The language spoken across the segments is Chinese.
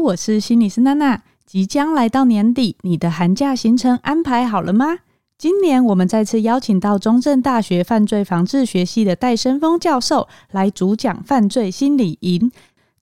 我是心理师娜娜。即将来到年底，你的寒假行程安排好了吗？今年我们再次邀请到中正大学犯罪防治学系的戴生峰教授来主讲犯罪心理营。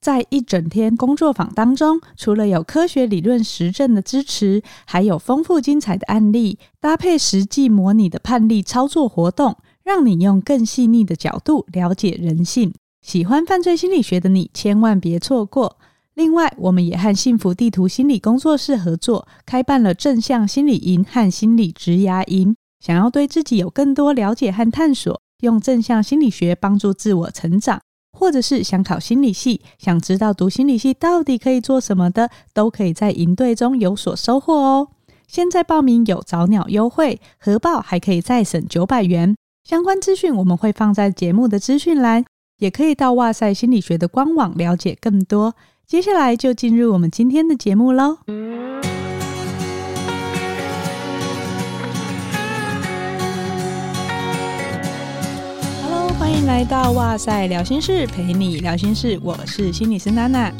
在一整天工作坊当中，除了有科学理论实证的支持，还有丰富精彩的案例，搭配实际模拟的判例操作活动，让你用更细腻的角度了解人性。喜欢犯罪心理学的你，千万别错过。另外，我们也和幸福地图心理工作室合作，开办了正向心理营和心理职涯营。想要对自己有更多了解和探索，用正向心理学帮助自我成长。或者是想考心理系，想知道读心理系到底可以做什么的，都可以在营队中有所收获哦。现在报名有早鸟优惠，核报还可以再省九百元。相关资讯我们会放在节目的资讯栏，也可以到哇塞心理学的官网了解更多。接下来就进入我们今天的节目喽。Hello，欢迎来到哇塞聊心室，陪你聊心事。我是心理师娜娜。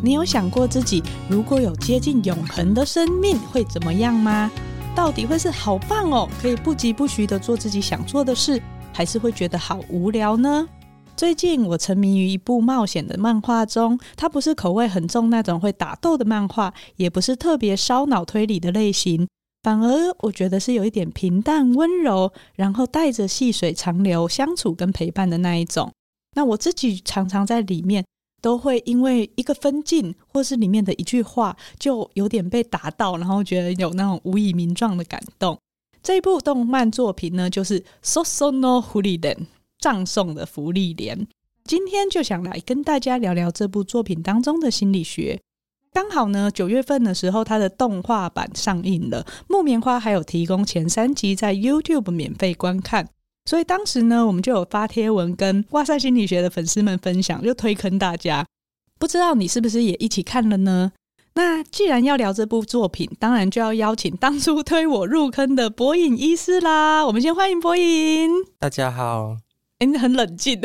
你有想过自己如果有接近永恒的生命会怎么样吗？到底会是好棒哦，可以不疾不徐的做自己想做的事，还是会觉得好无聊呢？最近我沉迷于一部冒险的漫画中，它不是口味很重那种会打斗的漫画，也不是特别烧脑推理的类型。反而我觉得是有一点平淡温柔，然后带着细水长流相处跟陪伴的那一种。那我自己常常在里面都会因为一个分镜或是里面的一句话，就有点被打到，然后觉得有那种无以名状的感动。这部动漫作品呢，就是《Sosono Holiday》葬送的芙莉莲。今天就想来跟大家聊聊这部作品当中的心理学。刚好呢，九月份的时候，它的动画版上映了。木棉花还有提供前三集在 YouTube 免费观看，所以当时呢，我们就有发贴文跟哇塞心理学的粉丝们分享，就推坑大家。不知道你是不是也一起看了呢？那既然要聊这部作品，当然就要邀请当初推我入坑的博影医师啦。我们先欢迎博影。大家好。哎，你很冷静。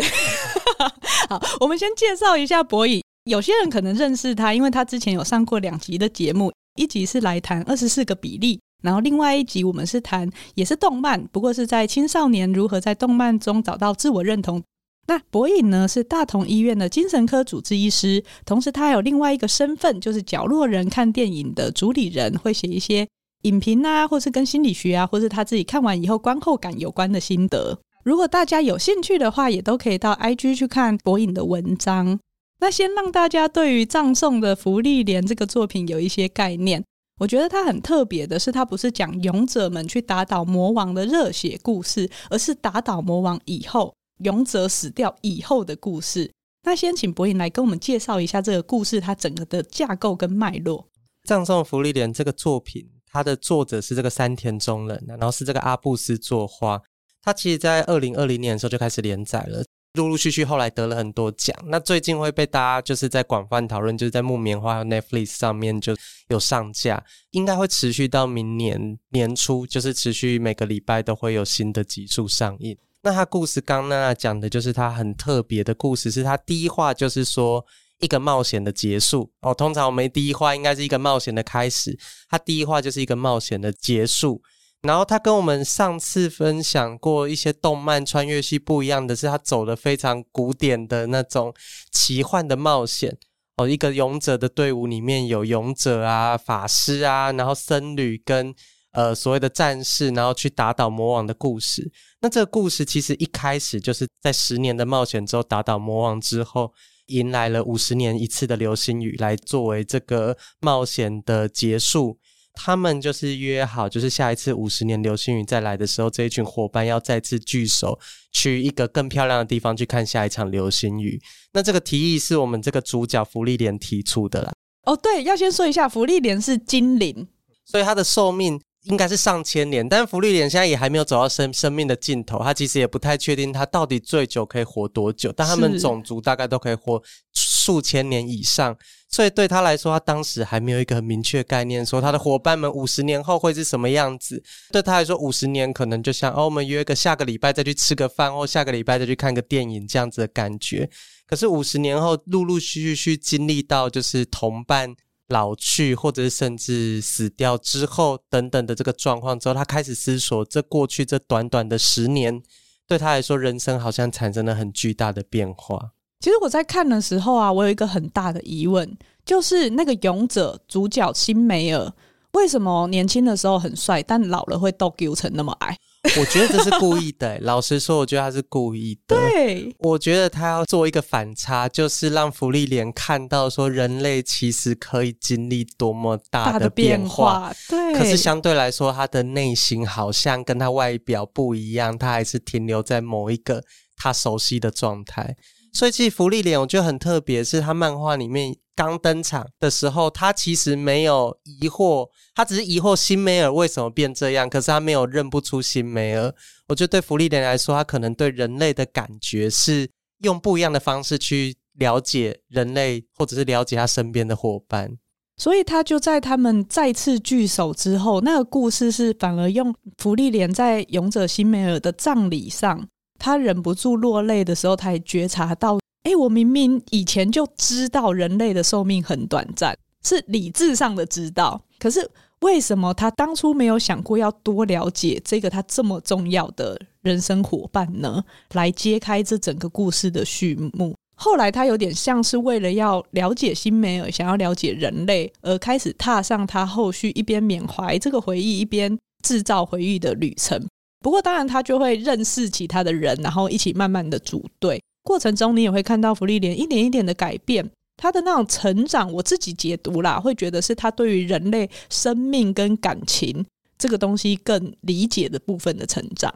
好，我们先介绍一下博影。有些人可能认识他，因为他之前有上过两集的节目，一集是来谈二十四个比例，然后另外一集我们是谈也是动漫，不过是在青少年如何在动漫中找到自我认同。那博颖呢是大同医院的精神科主治医师，同时他还有另外一个身份，就是角落人看电影的主理人，会写一些影评啊，或是跟心理学啊，或是他自己看完以后观后感有关的心得。如果大家有兴趣的话，也都可以到 IG 去看博颖的文章。那先让大家对于葬送的芙莉莲这个作品有一些概念。我觉得它很特别的是，它不是讲勇者们去打倒魔王的热血故事，而是打倒魔王以后，勇者死掉以后的故事。那先请博颖来跟我们介绍一下这个故事，它整个的架构跟脉络。葬送芙莉莲这个作品，它的作者是这个山田忠人，然后是这个阿布斯作画。它其实在二零二零年的时候就开始连载了。陆陆续续后来得了很多奖，那最近会被大家就是在广泛讨论，就是在木棉花和 Netflix 上面就有上架，应该会持续到明年年初，就是持续每个礼拜都会有新的集数上映。那他故事刚刚娜娜讲的就是他很特别的故事，是他第一话就是说一个冒险的结束哦，通常我们第一话应该是一个冒险的开始，他第一话就是一个冒险的结束。然后他跟我们上次分享过一些动漫穿越系不一样的是，他走的非常古典的那种奇幻的冒险哦。一个勇者的队伍里面有勇者啊、法师啊，然后僧侣跟呃所谓的战士，然后去打倒魔王的故事。那这个故事其实一开始就是在十年的冒险之后打倒魔王之后，迎来了五十年一次的流星雨来作为这个冒险的结束。他们就是约好，就是下一次五十年流星雨再来的时候，这一群伙伴要再次聚首，去一个更漂亮的地方去看下一场流星雨。那这个提议是我们这个主角福利莲提出的啦。哦，对，要先说一下，福利莲是精灵，所以它的寿命应该是上千年。但是芙莉莲现在也还没有走到生生命的尽头，它其实也不太确定它到底最久可以活多久。但他们种族大概都可以活数千年以上。所以对他来说，他当时还没有一个很明确概念，说他的伙伴们五十年后会是什么样子。对他来说，五十年可能就像哦，我们约个下个礼拜再去吃个饭，或下个礼拜再去看个电影这样子的感觉。可是五十年后，陆陆续续去经历到就是同伴老去，或者是甚至死掉之后等等的这个状况之后，他开始思索，这过去这短短的十年，对他来说，人生好像产生了很巨大的变化。其实我在看的时候啊，我有一个很大的疑问，就是那个勇者主角辛梅尔，为什么年轻的时候很帅，但老了会倒丢成那么矮？我觉得这是故意的。老实说，我觉得他是故意的。对，我觉得他要做一个反差，就是让福利莲看到说，人类其实可以经历多么大的。变化，对，可是相对来说，他的内心好像跟他外表不一样，他还是停留在某一个他熟悉的状态。所以，其实芙莉莲我觉得很特别，是他漫画里面刚登场的时候，他其实没有疑惑，他只是疑惑辛梅尔为什么变这样，可是他没有认不出辛梅尔。我觉得对芙莉莲来说，他可能对人类的感觉是用不一样的方式去了解人类，或者是了解他身边的伙伴。所以，他就在他们再次聚首之后，那个故事是反而用芙莉莲在勇者辛梅尔的葬礼上。他忍不住落泪的时候，他也觉察到：哎，我明明以前就知道人类的寿命很短暂，是理智上的知道。可是为什么他当初没有想过要多了解这个他这么重要的人生伙伴呢？来揭开这整个故事的序幕。后来他有点像是为了要了解辛梅尔，想要了解人类，而开始踏上他后续一边缅怀这个回忆，一边制造回忆的旅程。不过，当然，他就会认识其他的人，然后一起慢慢的组队。过程中，你也会看到芙莉莲一点一点的改变，他的那种成长。我自己解读啦，会觉得是他对于人类生命跟感情这个东西更理解的部分的成长。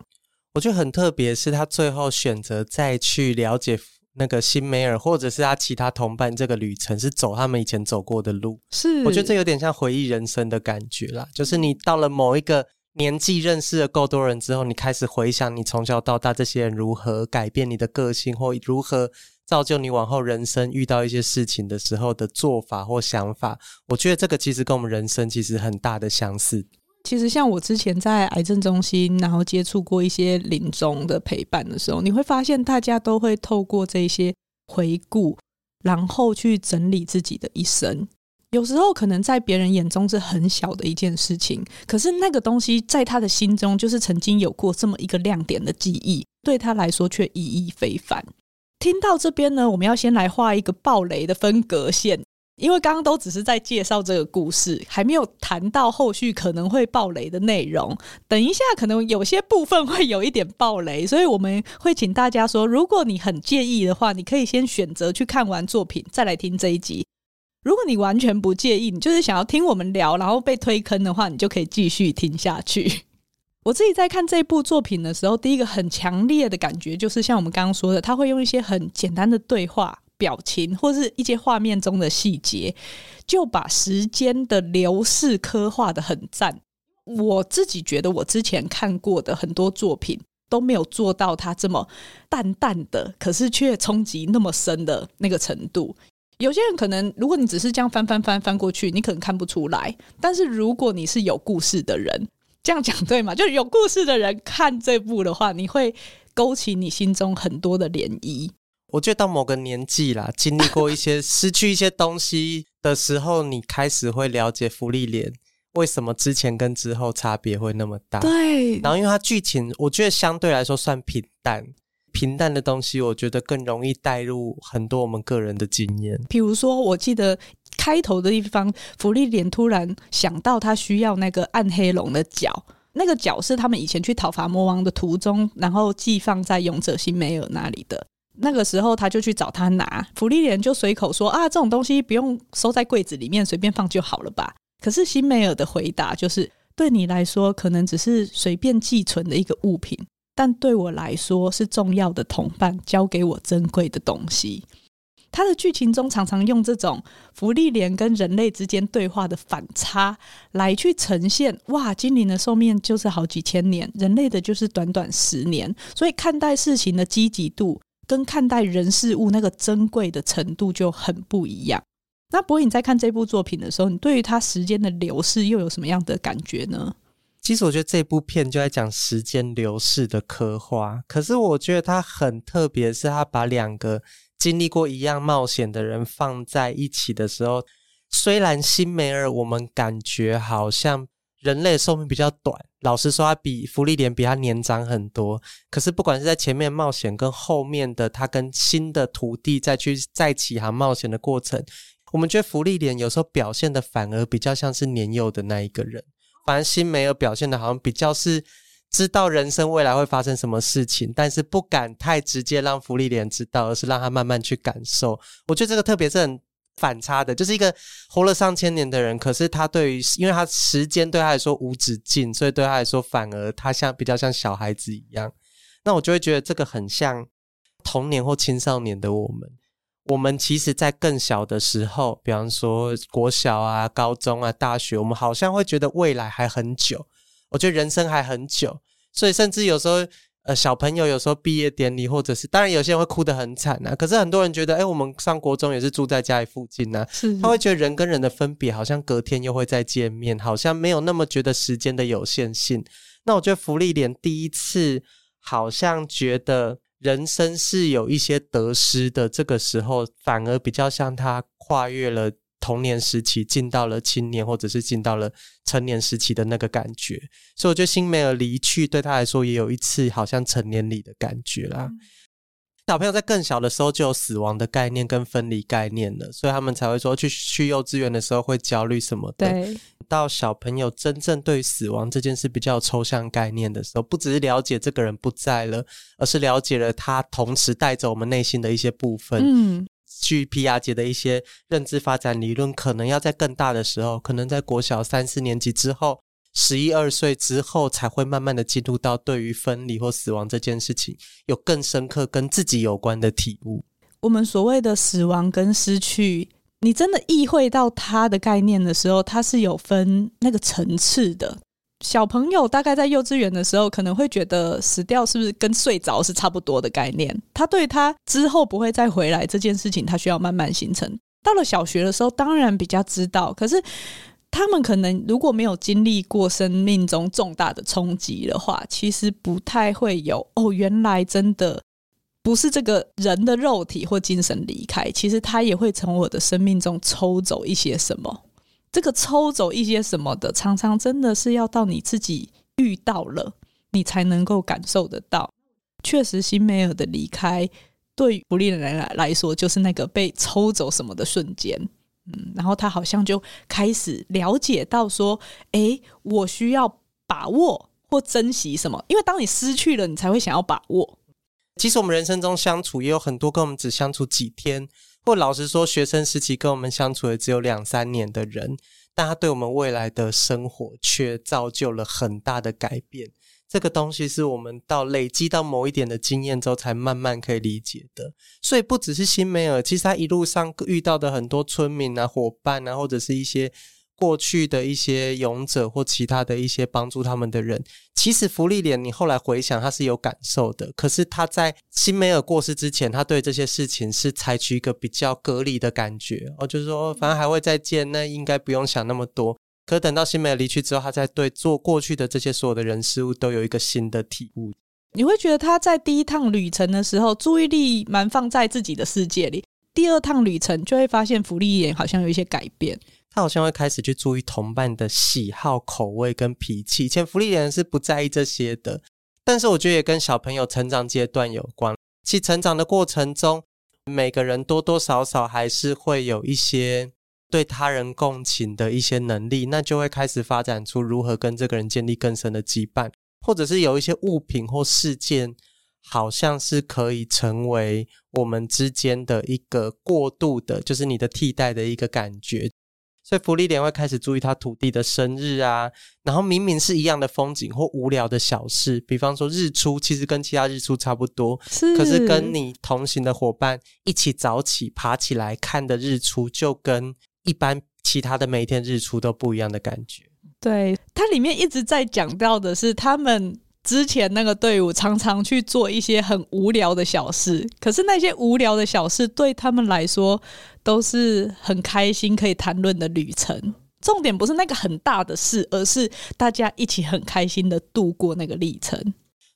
我觉得很特别，是他最后选择再去了解那个辛梅尔，或者是他其他同伴，这个旅程是走他们以前走过的路。是，我觉得这有点像回忆人生的感觉啦，就是你到了某一个。年纪认识了够多人之后，你开始回想你从小到大这些人如何改变你的个性，或如何造就你往后人生遇到一些事情的时候的做法或想法。我觉得这个其实跟我们人生其实很大的相似。其实像我之前在癌症中心，然后接触过一些临终的陪伴的时候，你会发现大家都会透过这些回顾，然后去整理自己的一生。有时候可能在别人眼中是很小的一件事情，可是那个东西在他的心中就是曾经有过这么一个亮点的记忆，对他来说却意义非凡。听到这边呢，我们要先来画一个暴雷的分隔线，因为刚刚都只是在介绍这个故事，还没有谈到后续可能会暴雷的内容。等一下可能有些部分会有一点暴雷，所以我们会请大家说，如果你很介意的话，你可以先选择去看完作品再来听这一集。如果你完全不介意，你就是想要听我们聊，然后被推坑的话，你就可以继续听下去。我自己在看这部作品的时候，第一个很强烈的感觉就是，像我们刚刚说的，他会用一些很简单的对话、表情，或是一些画面中的细节，就把时间的流逝刻画得很赞。我自己觉得，我之前看过的很多作品都没有做到他这么淡淡的，可是却冲击那么深的那个程度。有些人可能，如果你只是这样翻翻翻翻过去，你可能看不出来。但是如果你是有故事的人，这样讲对吗？就是有故事的人看这部的话，你会勾起你心中很多的涟漪。我觉得到某个年纪啦，经历过一些失去一些东西的时候，你开始会了解福利莲为什么之前跟之后差别会那么大。对，然后因为它剧情，我觉得相对来说算平淡。平淡的东西，我觉得更容易带入很多我们个人的经验。比如说，我记得开头的地方，芙莉莲突然想到他需要那个暗黑龙的脚，那个脚是他们以前去讨伐魔王的途中，然后寄放在勇者辛梅尔那里的。那个时候，他就去找他拿，芙莉莲就随口说：“啊，这种东西不用收在柜子里面，随便放就好了吧？”可是辛梅尔的回答就是：“对你来说，可能只是随便寄存的一个物品。”但对我来说是重要的同伴，交给我珍贵的东西。他的剧情中常常用这种福利莲跟人类之间对话的反差来去呈现。哇，精灵的寿命就是好几千年，人类的就是短短十年。所以看待事情的积极度跟看待人事物那个珍贵的程度就很不一样。那柏颖在看这部作品的时候，你对于他时间的流逝又有什么样的感觉呢？其实我觉得这部片就在讲时间流逝的刻画，可是我觉得它很特别，是它把两个经历过一样冒险的人放在一起的时候，虽然辛梅尔我们感觉好像人类寿命比较短，老实说，他比福利莲比他年长很多。可是不管是在前面冒险，跟后面的他跟新的徒弟再去再起航冒险的过程，我们觉得芙莉莲有时候表现的反而比较像是年幼的那一个人，反而辛梅尔表现的好像比较是。知道人生未来会发生什么事情，但是不敢太直接让芙莉莲知道，而是让他慢慢去感受。我觉得这个特别是很反差的，就是一个活了上千年的人，可是他对于，因为他时间对他来说无止境，所以对他来说反而他像比较像小孩子一样。那我就会觉得这个很像童年或青少年的我们。我们其实，在更小的时候，比方说国小啊、高中啊、大学，我们好像会觉得未来还很久。我觉得人生还很久，所以甚至有时候，呃，小朋友有时候毕业典礼，或者是当然有些人会哭得很惨呐、啊。可是很多人觉得，哎，我们上国中也是住在家里附近呐、啊，他会觉得人跟人的分别好像隔天又会再见面，好像没有那么觉得时间的有限性。那我觉得芙莉莲第一次好像觉得人生是有一些得失的，这个时候反而比较像他跨越了。童年时期进到了青年，或者是进到了成年时期的那个感觉，所以我觉得辛梅尔离去对他来说也有一次好像成年礼的感觉啦。小朋友在更小的时候就有死亡的概念跟分离概念了，所以他们才会说去去幼稚园的时候会焦虑什么的。对，到小朋友真正对死亡这件事比较抽象概念的时候，不只是了解这个人不在了，而是了解了他同时带走我们内心的一些部分。嗯。去皮亚杰的一些认知发展理论，可能要在更大的时候，可能在国小三四年级之后，十一二岁之后，才会慢慢的进入到对于分离或死亡这件事情有更深刻跟自己有关的体悟。我们所谓的死亡跟失去，你真的意会到它的概念的时候，它是有分那个层次的。小朋友大概在幼稚园的时候，可能会觉得死掉是不是跟睡着是差不多的概念？他对他之后不会再回来这件事情，他需要慢慢形成。到了小学的时候，当然比较知道，可是他们可能如果没有经历过生命中重大的冲击的话，其实不太会有哦，原来真的不是这个人的肉体或精神离开，其实他也会从我的生命中抽走一些什么。这个抽走一些什么的，常常真的是要到你自己遇到了，你才能够感受得到。确实，辛梅尔的离开对不利的人来来说，就是那个被抽走什么的瞬间。嗯，然后他好像就开始了解到说：“诶，我需要把握或珍惜什么？因为当你失去了，你才会想要把握。”其实我们人生中相处也有很多跟我们只相处几天。或老实说，学生时期跟我们相处的只有两三年的人，但他对我们未来的生活却造就了很大的改变。这个东西是我们到累积到某一点的经验之后，才慢慢可以理解的。所以不只是辛梅尔，其实他一路上遇到的很多村民啊、伙伴啊，或者是一些。过去的一些勇者或其他的一些帮助他们的人，其实芙莉莲，你后来回想，他是有感受的。可是他在辛梅尔过世之前，他对这些事情是采取一个比较隔离的感觉，哦，就是说反正还会再见，那应该不用想那么多。可等到新梅尔离去之后，他在对做过去的这些所有的人事物都有一个新的体悟。你会觉得他在第一趟旅程的时候，注意力蛮放在自己的世界里；第二趟旅程，就会发现福利眼好像有一些改变。他好像会开始去注意同伴的喜好、口味跟脾气。以前芙莉莲是不在意这些的，但是我觉得也跟小朋友成长阶段有关。其成长的过程中，每个人多多少少还是会有一些对他人共情的一些能力，那就会开始发展出如何跟这个人建立更深的羁绊，或者是有一些物品或事件，好像是可以成为我们之间的一个过渡的，就是你的替代的一个感觉。所以福利莲会开始注意他土地的生日啊，然后明明是一样的风景或无聊的小事，比方说日出，其实跟其他日出差不多，是，可是跟你同行的伙伴一起早起爬起来看的日出，就跟一般其他的每一天日出都不一样的感觉。对，它里面一直在讲到的是他们。之前那个队伍常常去做一些很无聊的小事，可是那些无聊的小事对他们来说都是很开心可以谈论的旅程。重点不是那个很大的事，而是大家一起很开心的度过那个历程。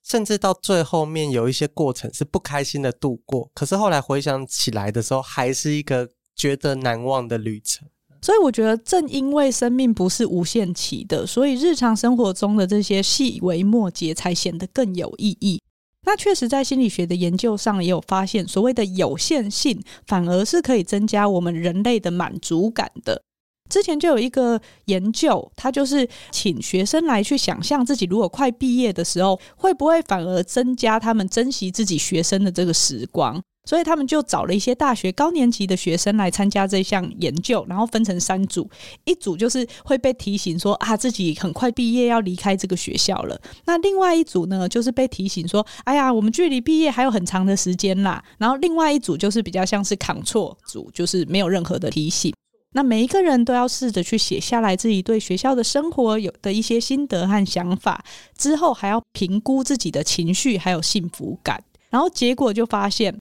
甚至到最后面有一些过程是不开心的度过，可是后来回想起来的时候，还是一个觉得难忘的旅程。所以我觉得，正因为生命不是无限期的，所以日常生活中的这些细微末节才显得更有意义。那确实，在心理学的研究上也有发现，所谓的有限性反而是可以增加我们人类的满足感的。之前就有一个研究，他就是请学生来去想象自己如果快毕业的时候，会不会反而增加他们珍惜自己学生的这个时光。所以他们就找了一些大学高年级的学生来参加这项研究，然后分成三组，一组就是会被提醒说啊，自己很快毕业要离开这个学校了，那另外一组呢，就是被提醒说，哎呀，我们距离毕业还有很长的时间啦。然后另外一组就是比较像是 control 组，就是没有任何的提醒。那每一个人都要试着去写下来自己对学校的生活有的一些心得和想法，之后还要评估自己的情绪还有幸福感，然后结果就发现。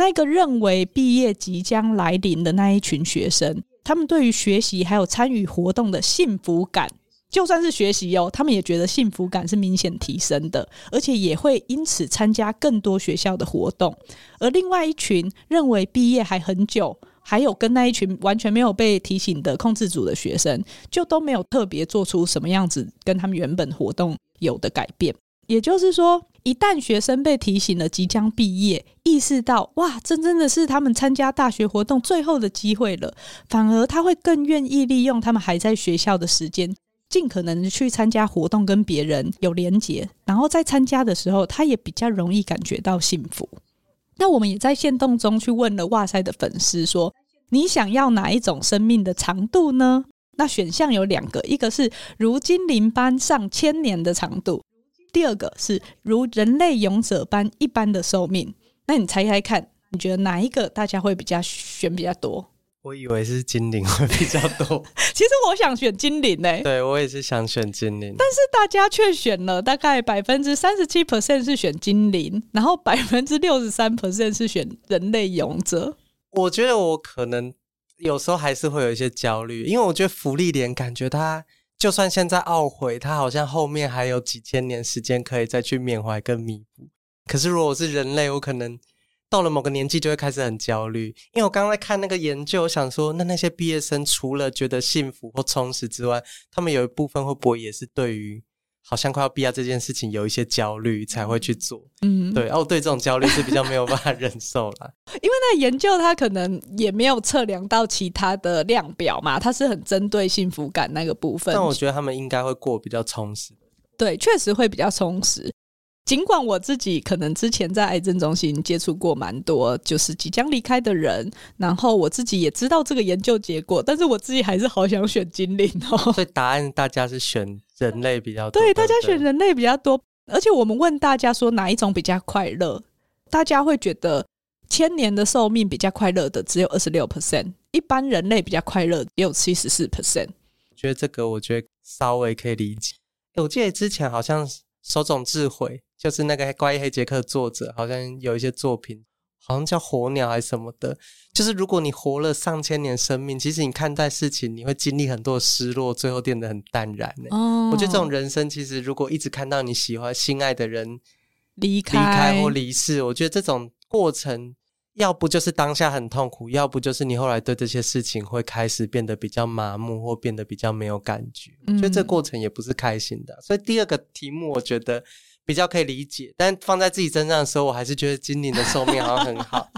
那个认为毕业即将来临的那一群学生，他们对于学习还有参与活动的幸福感，就算是学习哦，他们也觉得幸福感是明显提升的，而且也会因此参加更多学校的活动。而另外一群认为毕业还很久，还有跟那一群完全没有被提醒的控制组的学生，就都没有特别做出什么样子跟他们原本活动有的改变。也就是说，一旦学生被提醒了即将毕业，意识到哇，这真的是他们参加大学活动最后的机会了，反而他会更愿意利用他们还在学校的时间，尽可能去参加活动，跟别人有连结。然后在参加的时候，他也比较容易感觉到幸福。那我们也在限动中去问了哇塞的粉丝说，你想要哪一种生命的长度呢？那选项有两个，一个是如精灵般上千年的长度。第二个是如人类勇者般一般的寿命，那你猜猜看，你觉得哪一个大家会比较选比较多？我以为是精灵会比较多，其实我想选精灵呢、欸。对，我也是想选精灵，但是大家却选了大概百分之三十七 percent 是选精灵，然后百分之六十三 percent 是选人类勇者。我觉得我可能有时候还是会有一些焦虑，因为我觉得芙莉莲感觉他。就算现在懊悔，他好像后面还有几千年时间可以再去缅怀跟弥补。可是如果是人类，我可能到了某个年纪就会开始很焦虑，因为我刚才看那个研究，我想说，那那些毕业生除了觉得幸福或充实之外，他们有一部分会不会也是对于好像快要毕业这件事情有一些焦虑才会去做，嗯，对，哦，对，这种焦虑是比较没有办法 忍受啦。因为那研究它可能也没有测量到其他的量表嘛，它是很针对幸福感那个部分。但我觉得他们应该会过比较充实，对，确实会比较充实。尽管我自己可能之前在癌症中心接触过蛮多，就是即将离开的人，然后我自己也知道这个研究结果，但是我自己还是好想选精灵哦。所以答案大家是选人类比较多，对，大家选人类比较多。而且我们问大家说哪一种比较快乐，大家会觉得千年的寿命比较快乐的只有二十六 percent，一般人类比较快乐也有七十四 percent。觉得这个我觉得稍微可以理解。我记得之前好像手冢智慧。就是那个《怪异黑杰克》作者，好像有一些作品，好像叫《火鸟》还是什么的。就是如果你活了上千年生命，其实你看待事情，你会经历很多失落，最后变得很淡然。哦，我觉得这种人生，其实如果一直看到你喜欢、心爱的人离开、离开或离世，我觉得这种过程，要不就是当下很痛苦，要不就是你后来对这些事情会开始变得比较麻木，或变得比较没有感觉。我觉得这过程也不是开心的。所以第二个题目，我觉得。比较可以理解，但放在自己身上的时候，我还是觉得今年的寿命好像很好。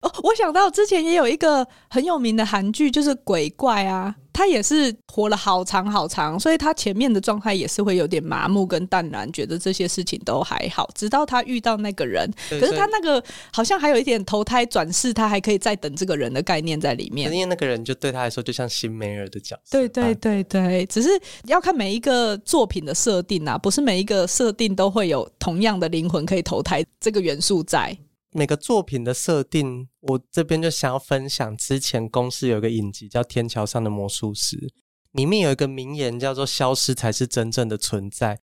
哦，我想到之前也有一个很有名的韩剧，就是鬼怪啊，他也是活了好长好长，所以他前面的状态也是会有点麻木跟淡然，觉得这些事情都还好，直到他遇到那个人。可是他那个好像还有一点投胎转世，他还可以再等这个人的概念在里面。因为那个人就对他来说就像辛梅尔的角色。对对对对，只是要看每一个作品的设定啊，不是每一个设定都会有同样的灵魂可以投胎这个元素在。每个作品的设定，我这边就想要分享。之前公司有个影集叫《天桥上的魔术师》，里面有一个名言叫做“消失才是真正的存在”。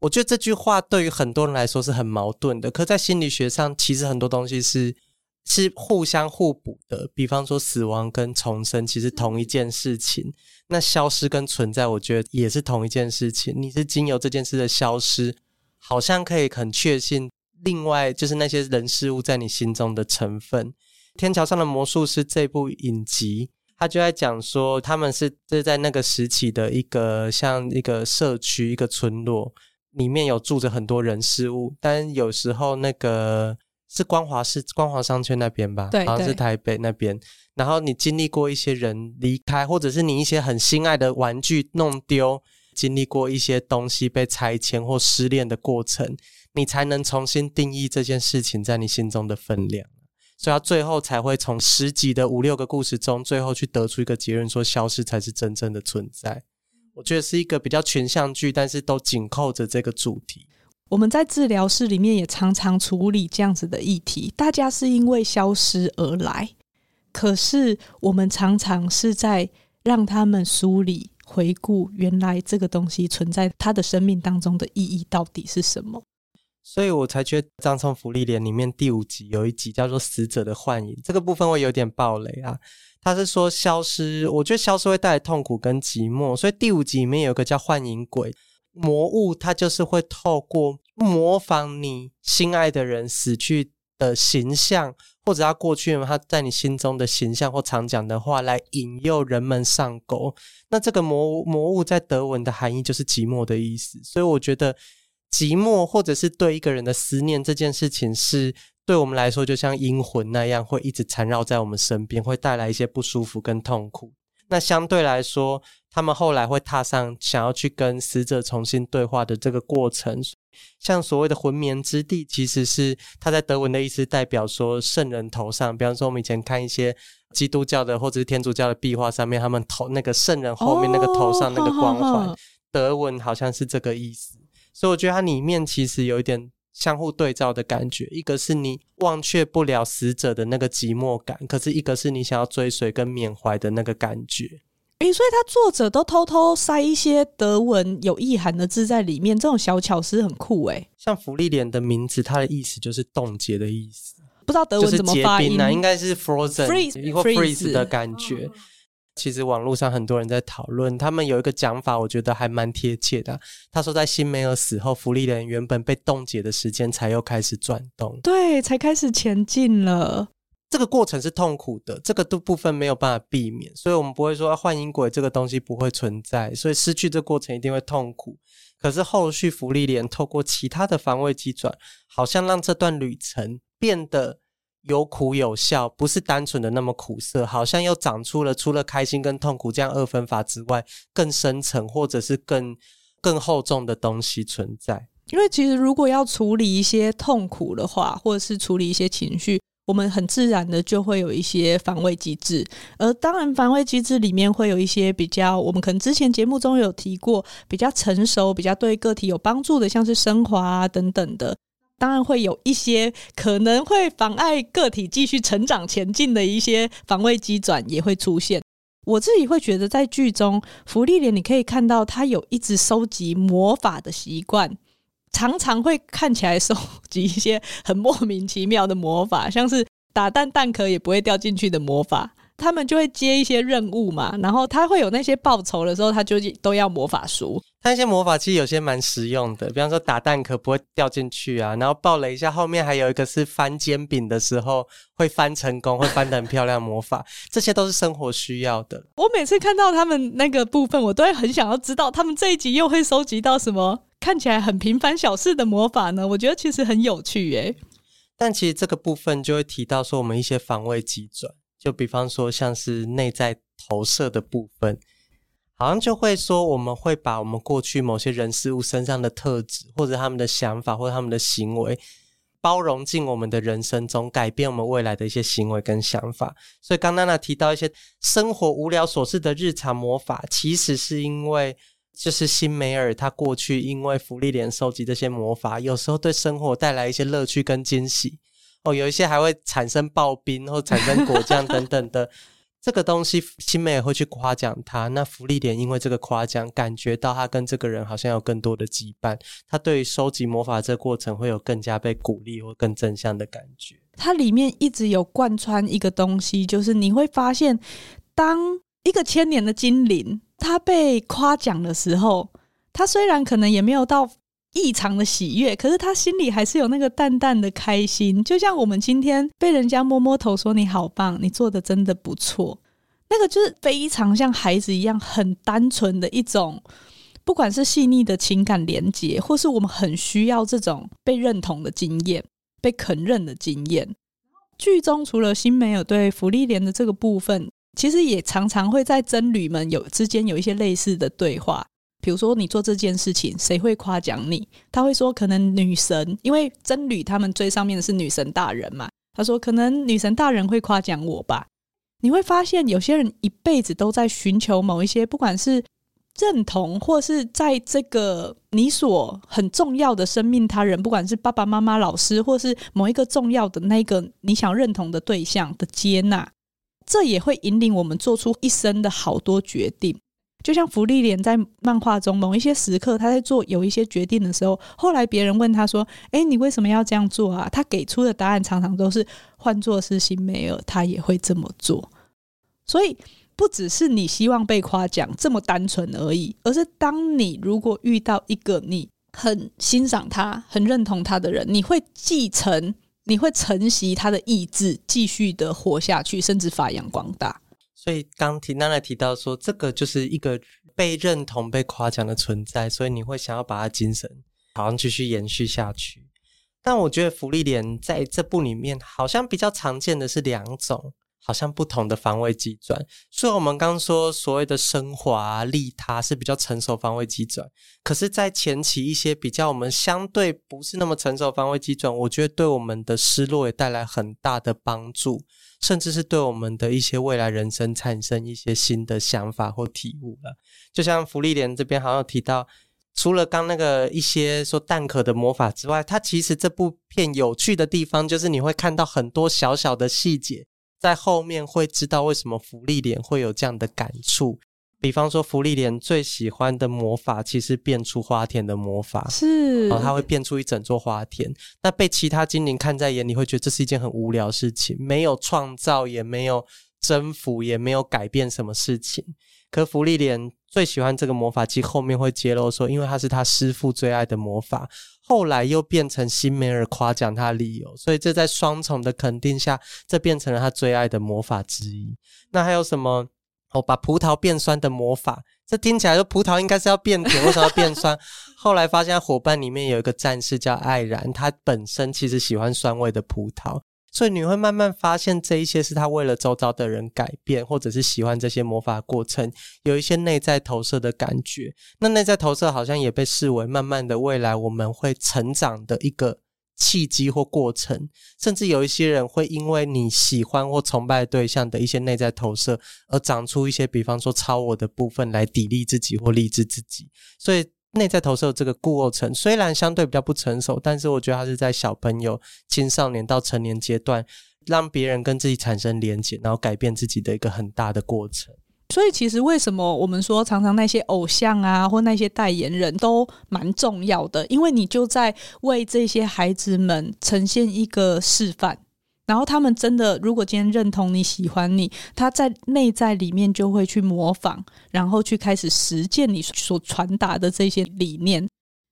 我觉得这句话对于很多人来说是很矛盾的，可在心理学上，其实很多东西是是互相互补的。比方说，死亡跟重生其实同一件事情，那消失跟存在，我觉得也是同一件事情。你是经由这件事的消失，好像可以很确信。另外就是那些人事物在你心中的成分，《天桥上的魔术师》这部影集，他就在讲说，他们是是在那个时期的一个像一个社区、一个村落，里面有住着很多人事物，但有时候那个是光华市光华商圈那边吧，好像是台北那边。然后你经历过一些人离开，或者是你一些很心爱的玩具弄丢，经历过一些东西被拆迁或失恋的过程，你才能重新定义这件事情在你心中的分量。所以他最后才会从十集的五六个故事中，最后去得出一个结论，说消失才是真正的存在。我觉得是一个比较群像剧，但是都紧扣着这个主题。我们在治疗室里面也常常处理这样子的议题，大家是因为消失而来，可是我们常常是在让他们梳理、回顾原来这个东西存在他的生命当中的意义到底是什么。所以我才觉得《葬送芙莉莲》里面第五集有一集叫做《死者的幻影》，这个部分会有点爆雷啊。他是说消失，我觉得消失会带来痛苦跟寂寞，所以第五集里面有一个叫幻影鬼魔物，它就是会透过模仿你心爱的人死去的形象，或者他过去他在你心中的形象或常讲的话来引诱人们上钩。那这个魔魔物在德文的含义就是寂寞的意思，所以我觉得。寂寞，或者是对一个人的思念这件事情，是对我们来说就像阴魂那样，会一直缠绕在我们身边，会带来一些不舒服跟痛苦。那相对来说，他们后来会踏上想要去跟死者重新对话的这个过程。像所谓的魂眠之地，其实是他在德文的意思，代表说圣人头上。比方说，我们以前看一些基督教的或者是天主教的壁画上面，他们头那个圣人后面那个头上那个光环，哦，德文好像是这个意思。所以我觉得它里面其实有一点相互对照的感觉，一个是你忘却不了死者的那个寂寞感，可是一个是你想要追随跟缅怀的那个感觉。诶、欸，所以他作者都偷偷塞一些德文有意涵的字在里面，这种小巧思很酷诶。像福利莲的名字，它的意思就是冻结的意思，不知道德文怎么发音呢？就是、应该是 frozen 或 freeze, freeze 的感觉。哦其实网络上很多人在讨论，他们有一个讲法，我觉得还蛮贴切的。他说，在辛梅尔死后，芙莉莲原本被冻结的时间才又开始转动，对，才开始前进了。这个过程是痛苦的，这个的部分没有办法避免，所以我们不会说幻音鬼这个东西不会存在，所以失去这过程一定会痛苦。可是后续芙莉莲透过其他的防卫机转，好像让这段旅程变得。有苦有笑，不是单纯的那么苦涩，好像又长出了除了开心跟痛苦这样二分法之外，更深层或者是更更厚重的东西存在。因为其实如果要处理一些痛苦的话，或者是处理一些情绪，我们很自然的就会有一些防卫机制。而当然，防卫机制里面会有一些比较，我们可能之前节目中有提过，比较成熟、比较对个体有帮助的，像是升华啊等等的。当然会有一些可能会妨碍个体继续成长前进的一些防卫机转也会出现。我自己会觉得，在剧中，芙莉莲你可以看到他有一直收集魔法的习惯，常常会看起来收集一些很莫名其妙的魔法，像是打蛋蛋壳也不会掉进去的魔法。他们就会接一些任务嘛，然后他会有那些报酬的时候，他就都要魔法书。他一些魔法其实有些蛮实用的，比方说打蛋壳不会掉进去啊，然后爆雷一下，后面还有一个是翻煎饼的时候会翻成功，会翻得很漂亮魔法，这些都是生活需要的。我每次看到他们那个部分，我都会很想要知道他们这一集又会收集到什么看起来很平凡小事的魔法呢？我觉得其实很有趣耶。但其实这个部分就会提到说我们一些防卫机转。就比方说，像是内在投射的部分，好像就会说，我们会把我们过去某些人事物身上的特质，或者他们的想法，或者他们的行为，包容进我们的人生中，改变我们未来的一些行为跟想法。所以，刚娜娜提到一些生活无聊琐事的日常魔法，其实是因为，就是辛梅尔他过去因为芙莉莲收集这些魔法，有时候对生活带来一些乐趣跟惊喜。哦，有一些还会产生刨冰或产生果酱等等的，这个东西辛梅也会去夸奖他。那芙莉莲因为这个夸奖，感觉到他跟这个人好像有更多的羁绊，他对于收集魔法这个过程会有更加被鼓励或更正向的感觉。它里面一直有贯穿一个东西，就是你会发现，当一个千年的精灵他被夸奖的时候，他虽然可能也没有到。异常的喜悦，可是他心里还是有那个淡淡的开心，就像我们今天被人家摸摸头说你好棒，你做的真的不错。那个就是非常像孩子一样，很单纯的一种，不管是细腻的情感连接，或是我们很需要这种被认同的经验、被肯认的经验。剧中除了新梅尔对芙莉莲的这个部分，其实也常常会在僧侣们有之间有一些类似的对话。比如说，你做这件事情，谁会夸奖你？他会说，可能女神，因为僧侣他们最上面的是女神大人嘛。他说，可能女神大人会夸奖我吧。你会发现，有些人一辈子都在寻求某一些，不管是认同，或是在这个你所很重要的生命他人，不管是爸爸妈妈、老师，或是某一个重要的那个你想认同的对象的接纳，这也会引领我们做出一生的好多决定。就像芙莉莲在漫画中某一些时刻，他在做有一些决定的时候，后来别人问他说：“诶，你为什么要这样做啊？”他给出的答案常常都是：“换作是辛梅尔，他也会这么做。”所以不只是你希望被夸奖这么单纯而已，而是当你如果遇到一个你很欣赏他、很认同他的人，你会继承、你会承袭他的意志，继续的活下去，甚至发扬光大。所以刚提娜娜提到说，这个就是一个被认同、被夸奖的存在，所以你会想要把它精神好像继续延续下去。但我觉得芙莉莲在这部里面好像比较常见的是两种。好像不同的防卫机转，所以我们刚刚说所谓的升华、利他是比较成熟防卫机转，可是，在前期一些比较我们相对不是那么成熟防卫机转，我觉得对我们的失落也带来很大的帮助，甚至是对我们的一些未来人生产生一些新的想法或体悟了。就像福利莲这边好像提到，除了刚那个一些说蛋壳的魔法之外，它其实这部片有趣的地方就是你会看到很多小小的细节。在后面会知道为什么福利莲会有这样的感触，比方说芙莉莲最喜欢的魔法其实变出花田的魔法，是，然后他会变出一整座花田。那被其他精灵看在眼里，会觉得这是一件很无聊的事情，没有创造，也没有征服，也没有改变什么事情。可芙莉莲最喜欢这个魔法，其实后面会揭露说，因为他是他师父最爱的魔法。后来又变成辛梅尔夸奖他的理由，所以这在双重的肯定下，这变成了他最爱的魔法之一。那还有什么？哦，把葡萄变酸的魔法，这听起来说葡萄应该是要变甜，为什么要变酸？后来发现伙伴里面有一个战士叫艾然，他本身其实喜欢酸味的葡萄。所以你会慢慢发现，这一些是他为了周遭的人改变，或者是喜欢这些魔法过程，有一些内在投射的感觉。那内在投射好像也被视为慢慢的未来我们会成长的一个契机或过程。甚至有一些人会因为你喜欢或崇拜对象的一些内在投射，而长出一些，比方说超我的部分来砥砺自己或励志自己。所以。内在投射这个过程虽然相对比较不成熟，但是我觉得它是在小朋友、青少年到成年阶段，让别人跟自己产生连结，然后改变自己的一个很大的过程。所以，其实为什么我们说常常那些偶像啊，或那些代言人都蛮重要的？因为你就在为这些孩子们呈现一个示范。然后他们真的，如果今天认同你喜欢你，他在内在里面就会去模仿，然后去开始实践你所传达的这些理念。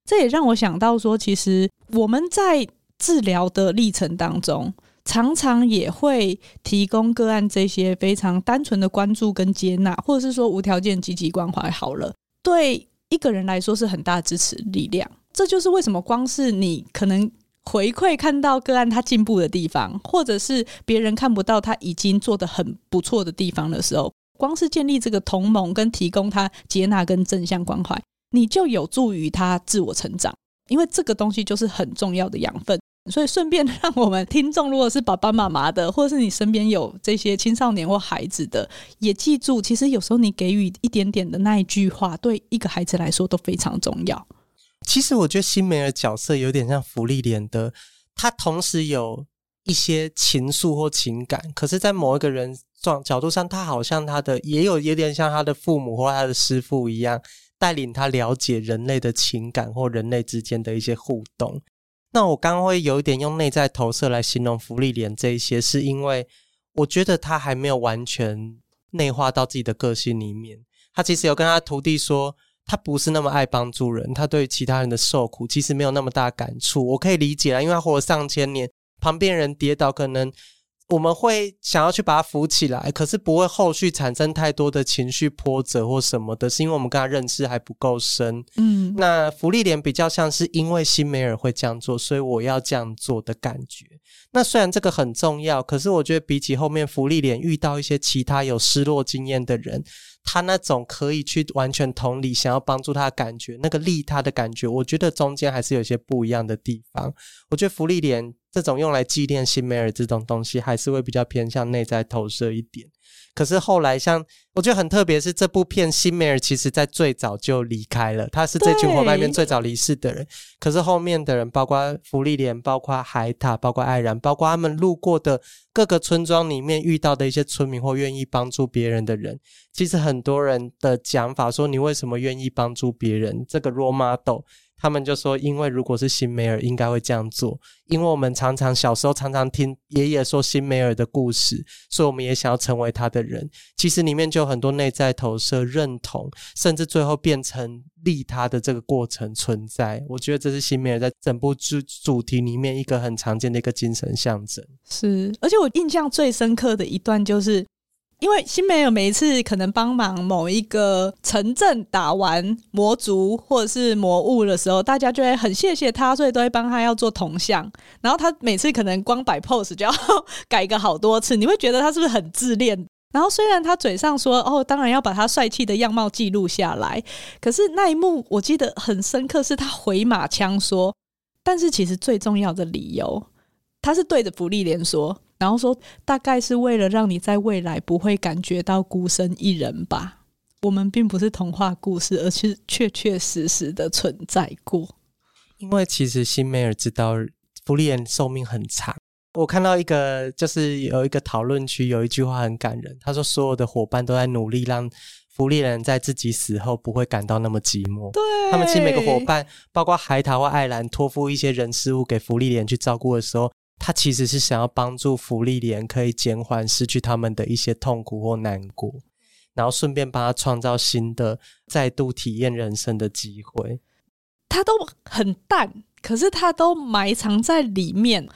这也让我想到说，其实我们在治疗的历程当中，常常也会提供个案这些非常单纯的关注跟接纳，或者是说无条件积极关怀。好了，对一个人来说是很大的支持力量。这就是为什么光是你可能。回馈看到个案他进步的地方，或者是别人看不到他已经做得很不错的地方的时候，光是建立这个同盟跟提供他接纳跟正向关怀，你就有助于他自我成长，因为这个东西就是很重要的养分。所以顺便 让我们听众，如果是爸爸妈妈的，或者是你身边有这些青少年或孩子的，也记住，其实有时候你给予一点点的那一句话，对一个孩子来说都非常重要。其实我觉得新梅尔角色有点像芙莉莲的，他同时有一些情愫或情感，可是，在某一个人状角度上，他好像他的也有有点像他的父母或他的师父一样，带领他了解人类的情感或人类之间的一些互动。那我刚刚会有一点用内在投射来形容福利莲这一些，是因为我觉得他还没有完全内化到自己的个性里面。他其实有跟他徒弟说。他不是那么爱帮助人，他对其他人的受苦其实没有那么大感触。我可以理解啊，因为他活了上千年，旁边人跌倒，可能我们会想要去把它扶起来，可是不会后续产生太多的情绪波折或什么的，是因为我们跟他认识还不够深。嗯，那福利莲比较像是因为辛梅尔会这样做，所以我要这样做的感觉。那虽然这个很重要，可是我觉得比起后面福利莲遇到一些其他有失落经验的人，他那种可以去完全同理，想要帮助他的感觉，那个利他的感觉，我觉得中间还是有些不一样的地方。我觉得福利莲。这种用来纪念辛梅尔这种东西，还是会比较偏向内在投射一点。可是后来，像我觉得很特别，是这部片辛梅尔其实在最早就离开了，他是这群伙伴里面最早离世的人。可是后面的人，包括芙莉莲，包括海塔，包括艾然，包括他们路过的各个村庄里面遇到的一些村民或愿意帮助别人的人，其实很多人的讲法说：“你为什么愿意帮助别人？”这个 role model。他们就说，因为如果是辛梅尔，应该会这样做。因为我们常常小时候常常听爷爷说辛梅尔的故事，所以我们也想要成为他的人。其实里面就有很多内在投射、认同，甚至最后变成利他的这个过程存在。我觉得这是辛梅尔在整部主主题里面一个很常见的一个精神象征。是，而且我印象最深刻的一段就是。因为辛梅尔每一次可能帮忙某一个城镇打完魔族或者是魔物的时候，大家就会很谢谢他，所以都会帮他要做铜像。然后他每次可能光摆 pose 就要 改个好多次，你会觉得他是不是很自恋？然后虽然他嘴上说哦，当然要把他帅气的样貌记录下来，可是那一幕我记得很深刻，是他回马枪说，但是其实最重要的理由，他是对着芙莉莲说。然后说，大概是为了让你在未来不会感觉到孤身一人吧。我们并不是童话故事，而是确确实实的存在过。因为其实辛梅尔知道芙莉莲寿命很长。我看到一个，就是有一个讨论区，有一句话很感人。他说，所有的伙伴都在努力让福利人在自己死后不会感到那么寂寞。对，他们其实每个伙伴，包括海塔或艾兰，托付一些人事物给芙莉莲去照顾的时候。他其实是想要帮助福利莲可以减缓失去他们的一些痛苦或难过，然后顺便帮他创造新的再度体验人生的机会。他都很淡，可是他都埋藏在里面。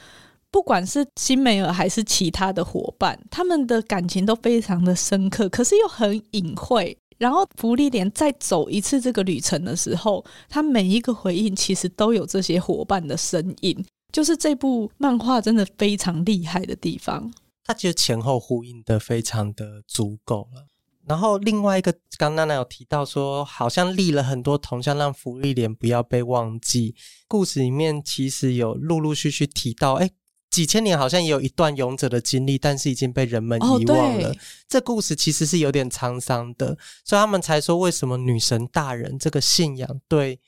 不管是辛梅尔还是其他的伙伴，他们的感情都非常的深刻，可是又很隐晦。然后福利莲再走一次这个旅程的时候，他每一个回应其实都有这些伙伴的身影。就是这部漫画真的非常厉害的地方，它其实前后呼应的非常的足够了。然后另外一个，刚刚娜娜有提到说，好像立了很多铜像，让福利莲不要被忘记。故事里面其实有陆陆续续提到，哎，几千年好像也有一段勇者的经历，但是已经被人们遗忘了。哦，这故事其实是有点沧桑的，所以他们才说，为什么女神大人这个信仰对。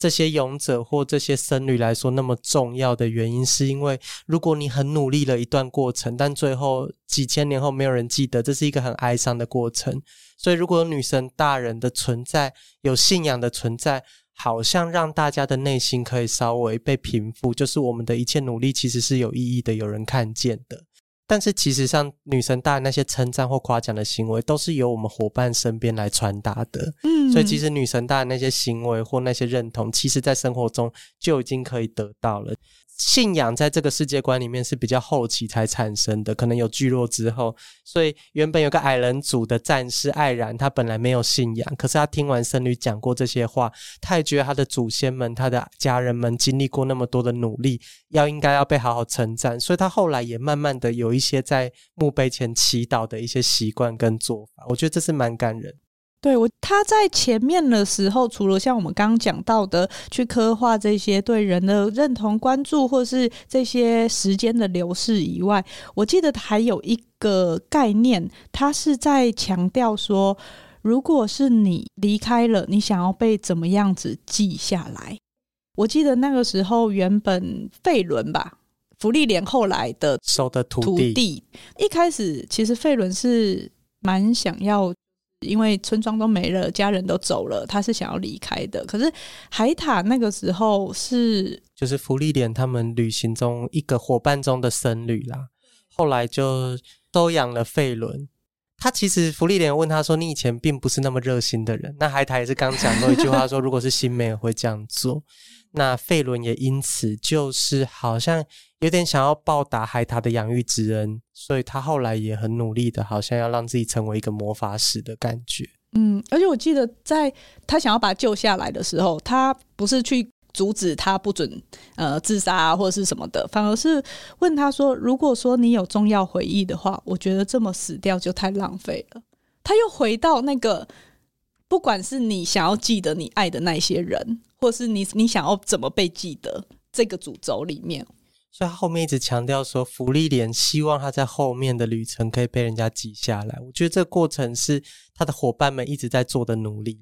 这些勇者或这些僧侣来说那么重要的原因，是因为如果你很努力了一段过程，但最后几千年后没有人记得，这是一个很哀伤的过程。所以，如果有女神大人的存在，有信仰的存在，好像让大家的内心可以稍微被平复，就是我们的一切努力其实是有意义的，有人看见的。但是，其实像女神大人那些称赞或夸奖的行为，都是由我们伙伴身边来传达的。嗯，所以其实女神大人那些行为或那些认同，其实在生活中就已经可以得到了。信仰在这个世界观里面是比较后期才产生的，可能有聚落之后，所以原本有个矮人族的战士艾然，他本来没有信仰，可是他听完僧侣讲过这些话，他也觉得他的祖先们、他的家人们经历过那么多的努力，要应该要被好好称赞，所以他后来也慢慢的有一一些在墓碑前祈祷的一些习惯跟做法，我觉得这是蛮感人。对我，他在前面的时候，除了像我们刚刚讲到的，去刻画这些对人的认同、关注，或是这些时间的流逝以外，我记得还有一个概念，他是在强调说，如果是你离开了，你想要被怎么样子记下来？我记得那个时候，原本费伦吧，芙莉莲后来的收的徒弟，一开始其实费伦是蛮想要。因为村庄都没了，家人都走了，他是想要离开的。可是海塔那个时候是，就是福利连他们旅行中一个伙伴中的僧侣啦。后来就收养了费伦，他其实芙莉莲问他说：“你以前并不是那么热心的人。”那海苔也是刚讲过一句话说：“如果是新梅尔会这样做。”那费伦也因此就是好像有点想要报答海塔的养育之恩，所以他后来也很努力的，好像要让自己成为一个魔法使的感觉。嗯，而且我记得在他想要把他救下来的时候，他不是去阻止他不准呃自杀啊，或者是什么的，反而是问他说：“如果说你有重要回忆的话，我觉得这么死掉就太浪费了。”他又回到那个，不管是你想要记得你爱的那些人。或是你你想要怎么被记得这个主轴里面，所以他后面一直强调说，芙莉莲希望他在后面的旅程可以被人家记下来。我觉得这个过程是他的伙伴们一直在做的努力，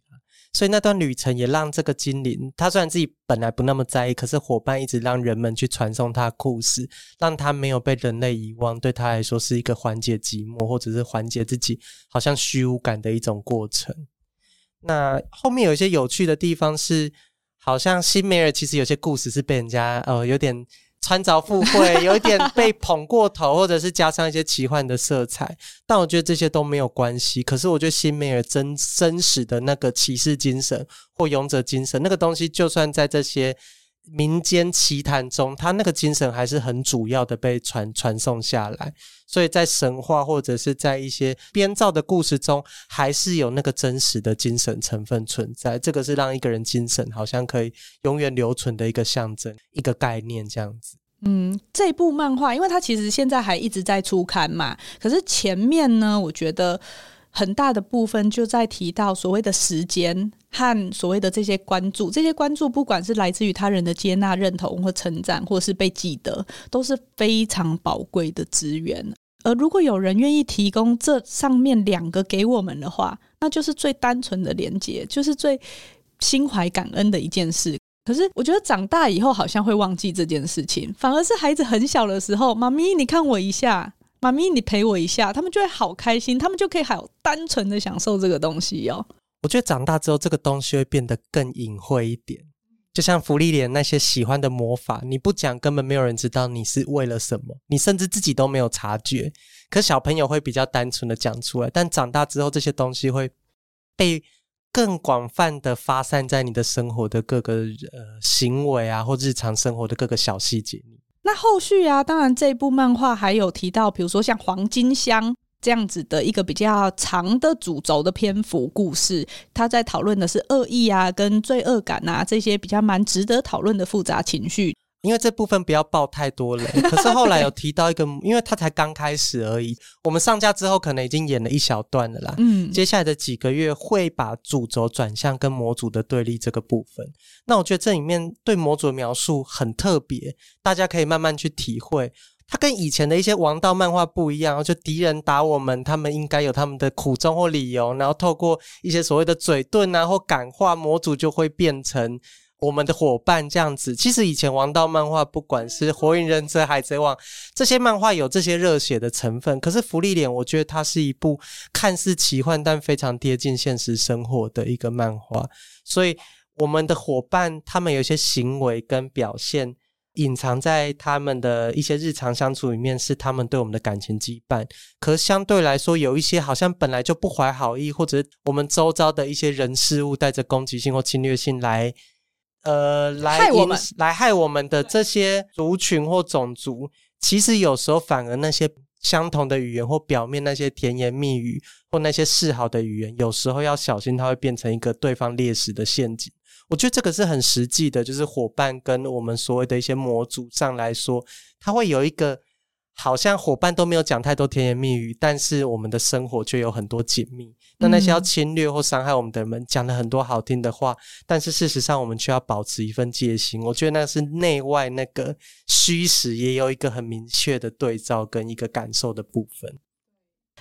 所以那段旅程也让这个精灵，他虽然自己本来不那么在意，可是伙伴一直让人们去传送他的故事，让他没有被人类遗忘，对他来说是一个缓解寂寞或者是缓解自己好像虚无感的一种过程。那后面有一些有趣的地方是。好像辛梅尔其实有些故事是被人家呃有点穿凿附会，有一点被捧过头，或者是加上一些奇幻的色彩。但我觉得这些都没有关系。可是我觉得辛梅尔真真实的那个骑士精神或勇者精神，那个东西就算在这些。民间奇谈中，他那个精神还是很主要的被传传送下来，所以在神话或者是在一些编造的故事中，还是有那个真实的精神成分存在。这个是让一个人精神好像可以永远留存的一个象征、一个概念，这样子。嗯，这部漫画，因为它其实现在还一直在出刊嘛，可是前面呢，我觉得。很大的部分就在提到所谓的时间和所谓的这些关注，这些关注不管是来自于他人的接纳、认同或称赞，或是被记得，都是非常宝贵的资源。而如果有人愿意提供这上面两个给我们的话，那就是最单纯的连接，就是最心怀感恩的一件事。可是我觉得长大以后好像会忘记这件事情，反而是孩子很小的时候，妈咪，你看我一下。妈咪，你陪我一下，他们就会好开心，他们就可以好单纯的享受这个东西哦。我觉得长大之后，这个东西会变得更隐晦一点，就像芙莉莲那些喜欢的魔法，你不讲，根本没有人知道你是为了什么，你甚至自己都没有察觉。可小朋友会比较单纯的讲出来，但长大之后，这些东西会被更广泛的发散在你的生活的各个呃行为啊，或日常生活的各个小细节里。那后续啊，当然这部漫画还有提到，比如说像黄金香这样子的一个比较长的主轴的篇幅故事，他在讨论的是恶意啊跟罪恶感啊这些比较蛮值得讨论的复杂情绪。因为这部分不要爆太多雷，可是后来有提到一个，因为他才刚开始而已。我们上架之后可能已经演了一小段了啦。嗯，接下来的几个月会把主轴转向跟魔组的对立这个部分。那我觉得这里面对魔组的描述很特别，大家可以慢慢去体会。它跟以前的一些王道漫画不一样，就敌人打我们，他们应该有他们的苦衷或理由，然后透过一些所谓的嘴遁啊或感化，魔组就会变成。我们的伙伴这样子，其实以前王道漫画，不管是火影忍者、海贼王这些漫画，有这些热血的成分。可是芙莉莲，我觉得它是一部看似奇幻，但非常贴近现实生活的一个漫画。所以，我们的伙伴他们有些行为跟表现，隐藏在他们的一些日常相处里面，是他们对我们的感情羁绊。可相对来说，有一些好像本来就不怀好意，或者我们周遭的一些人事物带着攻击性或侵略性来。呃，来害我们，来害我们的这些族群或种族，其实有时候反而那些相同的语言或表面那些甜言蜜语或那些示好的语言，有时候要小心，它会变成一个对方猎食的陷阱。我觉得这个是很实际的，就是伙伴跟我们所谓的一些模组上来说，它会有一个。好像伙伴都没有讲太多甜言蜜语，但是我们的生活却有很多紧密。那那些要侵略或伤害我们的人们讲了很多好听的话，但是事实上我们却要保持一份戒心。我觉得那是内外那个虚实也有一个很明确的对照跟一个感受的部分。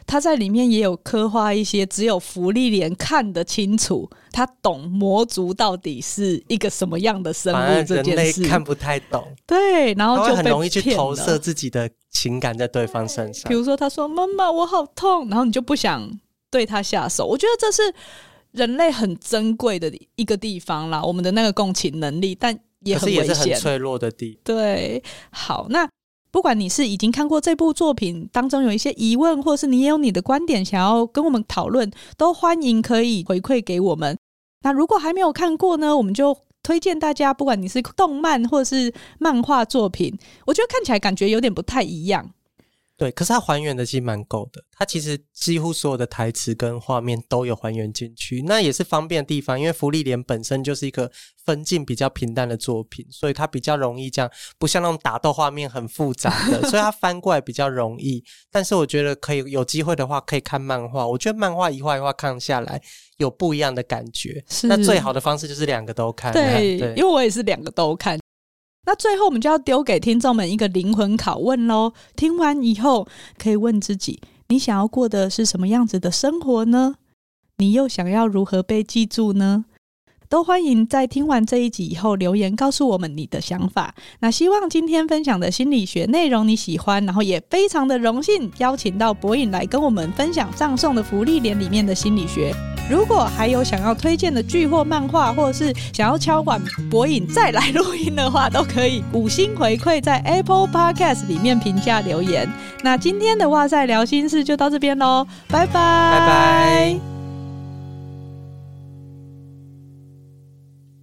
他在里面也有刻画一些只有福利莲看得清楚，他懂魔族到底是一个什么样的生物这件事，看不太懂。对，然后就很容易去投射自己的情感在对方身上。比如说，他说：“妈妈，我好痛。”然后你就不想对他下手。我觉得这是人类很珍贵的一个地方啦，我们的那个共情能力，但也很危险，也是很脆弱的地方。对，好，那。不管你是已经看过这部作品当中有一些疑问，或是你也有你的观点想要跟我们讨论，都欢迎可以回馈给我们。那如果还没有看过呢，我们就推荐大家，不管你是动漫或是漫画作品，我觉得看起来感觉有点不太一样。对，可是它还原的其实蛮够的，它其实几乎所有的台词跟画面都有还原进去，那也是方便的地方，因为福利莲本身就是一个分镜比较平淡的作品，所以它比较容易这样，不像那种打斗画面很复杂的，所以它翻过来比较容易。但是我觉得可以有机会的话，可以看漫画，我觉得漫画一画一画看下来有不一样的感觉。是那最好的方式就是两个都看，对，对因为我也是两个都看。那最后，我们就要丢给听众们一个灵魂拷问喽。听完以后，可以问自己：你想要过的是什么样子的生活呢？你又想要如何被记住呢？都欢迎在听完这一集以后留言告诉我们你的想法。那希望今天分享的心理学内容你喜欢，然后也非常的荣幸邀请到博颖来跟我们分享葬送的福利连里面的心理学。如果还有想要推荐的剧或漫画，或者是想要敲碗博颖再来录音的话，都可以五星回馈在 Apple Podcast 里面评价留言。那今天的哇赛疗心事就到这边喽，拜拜，拜拜。